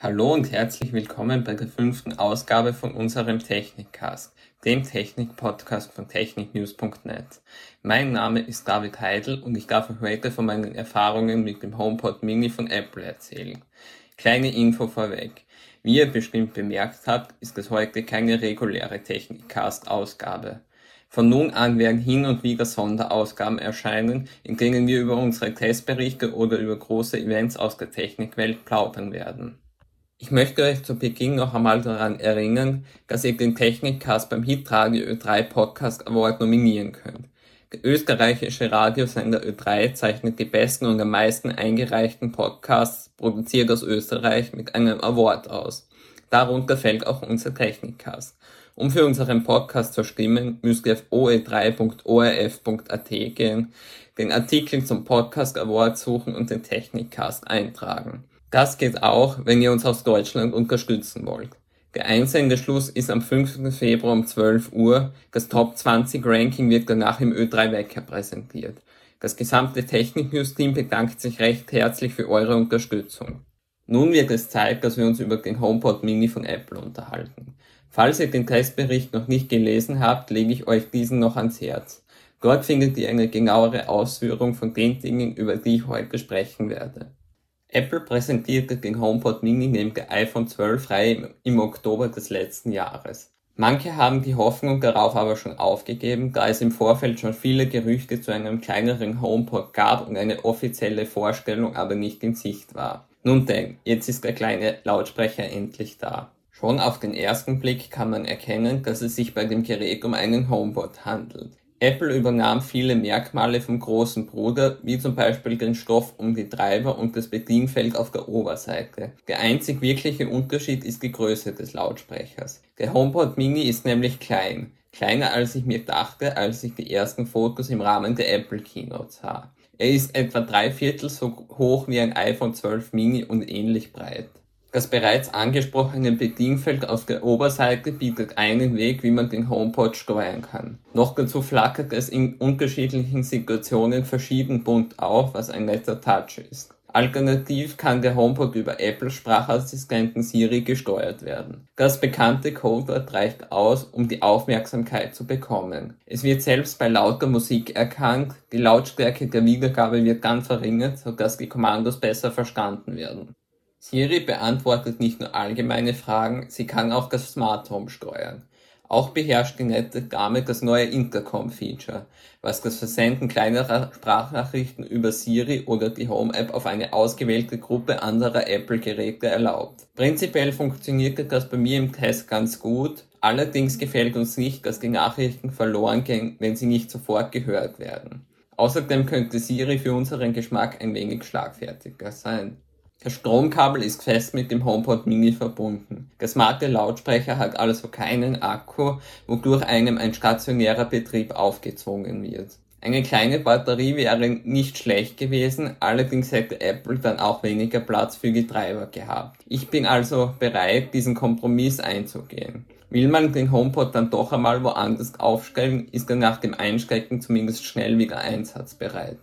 Hallo und herzlich willkommen bei der fünften Ausgabe von unserem Technikcast, dem Technik-Podcast von techniknews.net. Mein Name ist David Heidel und ich darf euch heute von meinen Erfahrungen mit dem HomePod Mini von Apple erzählen. Kleine Info vorweg. Wie ihr bestimmt bemerkt habt, ist es heute keine reguläre Technikcast-Ausgabe. Von nun an werden hin und wieder Sonderausgaben erscheinen, in denen wir über unsere Testberichte oder über große Events aus der Technikwelt plaudern werden. Ich möchte euch zu Beginn noch einmal daran erinnern, dass ihr den Technikcast beim Hitradio Ö3 Podcast Award nominieren könnt. Der österreichische Radiosender Ö3 zeichnet die besten und am meisten eingereichten Podcasts produziert aus Österreich mit einem Award aus. Darunter fällt auch unser Technikcast. Um für unseren Podcast zu stimmen, müsst ihr auf oe3.orf.at gehen, den Artikel zum Podcast Award suchen und den Technikcast eintragen. Das geht auch, wenn ihr uns aus Deutschland unterstützen wollt. Der Einsendeschluss ist am 5. Februar um 12 Uhr. Das Top 20 Ranking wird danach im Ö3 Wecker präsentiert. Das gesamte Technik-News-Team bedankt sich recht herzlich für eure Unterstützung. Nun wird es Zeit, dass wir uns über den HomePod Mini von Apple unterhalten. Falls ihr den Testbericht noch nicht gelesen habt, lege ich euch diesen noch ans Herz. Dort findet ihr eine genauere Ausführung von den Dingen, über die ich heute sprechen werde. Apple präsentierte den HomePod Mini neben der iPhone 12 frei im Oktober des letzten Jahres. Manche haben die Hoffnung darauf aber schon aufgegeben, da es im Vorfeld schon viele Gerüchte zu einem kleineren HomePod gab und eine offizielle Vorstellung aber nicht in Sicht war. Nun denn, jetzt ist der kleine Lautsprecher endlich da. Schon auf den ersten Blick kann man erkennen, dass es sich bei dem Gerät um einen HomePod handelt. Apple übernahm viele Merkmale vom großen Bruder, wie zum Beispiel den Stoff um die Treiber und das Bedienfeld auf der Oberseite. Der einzig wirkliche Unterschied ist die Größe des Lautsprechers. Der HomePod Mini ist nämlich klein. Kleiner als ich mir dachte, als ich die ersten Fotos im Rahmen der Apple Keynote sah. Er ist etwa drei Viertel so hoch wie ein iPhone 12 Mini und ähnlich breit. Das bereits angesprochene Bedienfeld auf der Oberseite bietet einen Weg, wie man den HomePod steuern kann. Noch dazu flackert es in unterschiedlichen Situationen verschieden bunt auf, was ein netter Touch ist. Alternativ kann der HomePod über Apple Sprachassistenten Siri gesteuert werden. Das bekannte Codewort reicht aus, um die Aufmerksamkeit zu bekommen. Es wird selbst bei lauter Musik erkannt, die Lautstärke der Wiedergabe wird dann verringert, sodass die Kommandos besser verstanden werden. Siri beantwortet nicht nur allgemeine Fragen, sie kann auch das Smart Home steuern. Auch beherrscht die nette Dame das neue Intercom-Feature, was das Versenden kleinerer Sprachnachrichten über Siri oder die Home-App auf eine ausgewählte Gruppe anderer Apple-Geräte erlaubt. Prinzipiell funktionierte das bei mir im Test ganz gut, allerdings gefällt uns nicht, dass die Nachrichten verloren gehen, wenn sie nicht sofort gehört werden. Außerdem könnte Siri für unseren Geschmack ein wenig schlagfertiger sein. Das Stromkabel ist fest mit dem HomePod Mini verbunden. Der smarte Lautsprecher hat also keinen Akku, wodurch einem ein stationärer Betrieb aufgezwungen wird. Eine kleine Batterie wäre nicht schlecht gewesen, allerdings hätte Apple dann auch weniger Platz für die Treiber gehabt. Ich bin also bereit, diesen Kompromiss einzugehen. Will man den HomePod dann doch einmal woanders aufstellen, ist er nach dem Einstecken zumindest schnell wieder einsatzbereit.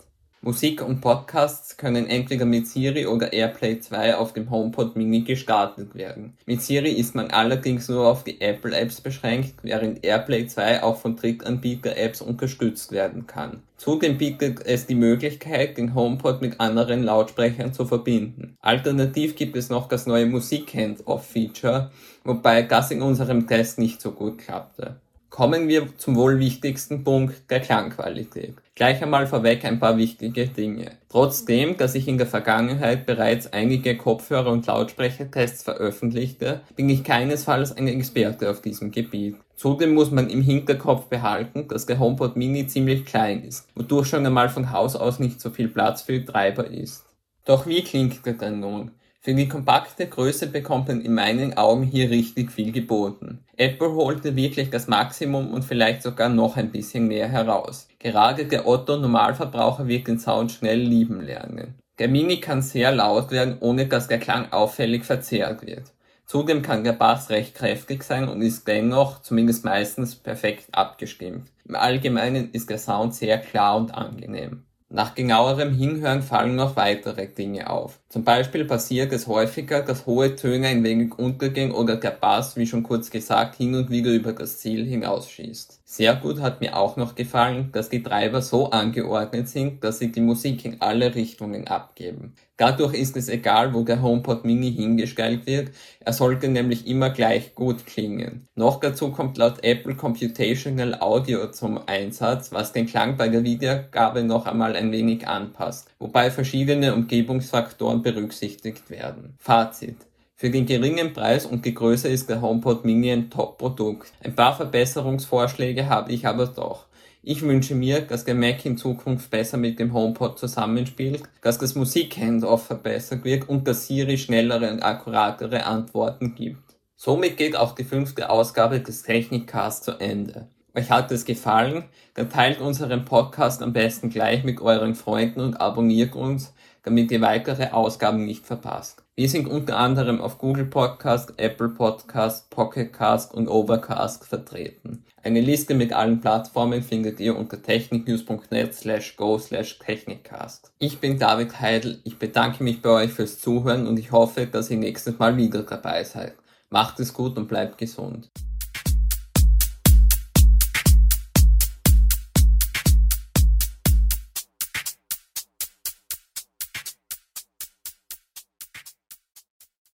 Musik und Podcasts können entweder mit Siri oder AirPlay 2 auf dem HomePod Mini gestartet werden. Mit Siri ist man allerdings nur auf die Apple Apps beschränkt, während AirPlay 2 auch von Drittanbieter-Apps unterstützt werden kann. Zudem bietet es die Möglichkeit, den HomePod mit anderen Lautsprechern zu verbinden. Alternativ gibt es noch das neue Musik Hands-Off-Feature, wobei das in unserem Test nicht so gut klappte. Kommen wir zum wohl wichtigsten Punkt der Klangqualität. Gleich einmal vorweg ein paar wichtige Dinge. Trotzdem, dass ich in der Vergangenheit bereits einige Kopfhörer- und Lautsprechertests veröffentlichte, bin ich keinesfalls ein Experte auf diesem Gebiet. Zudem muss man im Hinterkopf behalten, dass der HomePod Mini ziemlich klein ist, wodurch schon einmal von Haus aus nicht so viel Platz für die Treiber ist. Doch wie klingt er denn nun? Für die kompakte Größe bekommt man in meinen Augen hier richtig viel geboten. Apple holte wirklich das Maximum und vielleicht sogar noch ein bisschen mehr heraus. Gerade der Otto Normalverbraucher wird den Sound schnell lieben lernen. Der Mini kann sehr laut werden, ohne dass der Klang auffällig verzerrt wird. Zudem kann der Bass recht kräftig sein und ist dennoch, zumindest meistens, perfekt abgestimmt. Im Allgemeinen ist der Sound sehr klar und angenehm. Nach genauerem Hinhören fallen noch weitere Dinge auf. Zum Beispiel passiert es häufiger, dass hohe Töne ein wenig untergehen oder der Bass, wie schon kurz gesagt, hin und wieder über das Ziel hinausschießt. Sehr gut hat mir auch noch gefallen, dass die Treiber so angeordnet sind, dass sie die Musik in alle Richtungen abgeben. Dadurch ist es egal, wo der HomePod Mini hingestellt wird, er sollte nämlich immer gleich gut klingen. Noch dazu kommt laut Apple Computational Audio zum Einsatz, was den Klang bei der Wiedergabe noch einmal ein wenig anpasst, wobei verschiedene Umgebungsfaktoren berücksichtigt werden. Fazit. Für den geringen Preis und die Größe ist der HomePod Mini ein Top-Produkt. Ein paar Verbesserungsvorschläge habe ich aber doch. Ich wünsche mir, dass der Mac in Zukunft besser mit dem HomePod zusammenspielt, dass das Musik-Handoff verbessert wird und dass Siri schnellere und akkuratere Antworten gibt. Somit geht auch die fünfte Ausgabe des Technikcasts zu Ende. Euch hat es gefallen? Dann teilt unseren Podcast am besten gleich mit euren Freunden und abonniert uns, damit ihr weitere Ausgaben nicht verpasst. Wir sind unter anderem auf Google Podcast, Apple Podcast, Pocket Cast und Overcast vertreten. Eine Liste mit allen Plattformen findet ihr unter techniknews.net slash go slash technikcast. Ich bin David Heidel, ich bedanke mich bei euch fürs Zuhören und ich hoffe, dass ihr nächstes Mal wieder dabei seid. Macht es gut und bleibt gesund.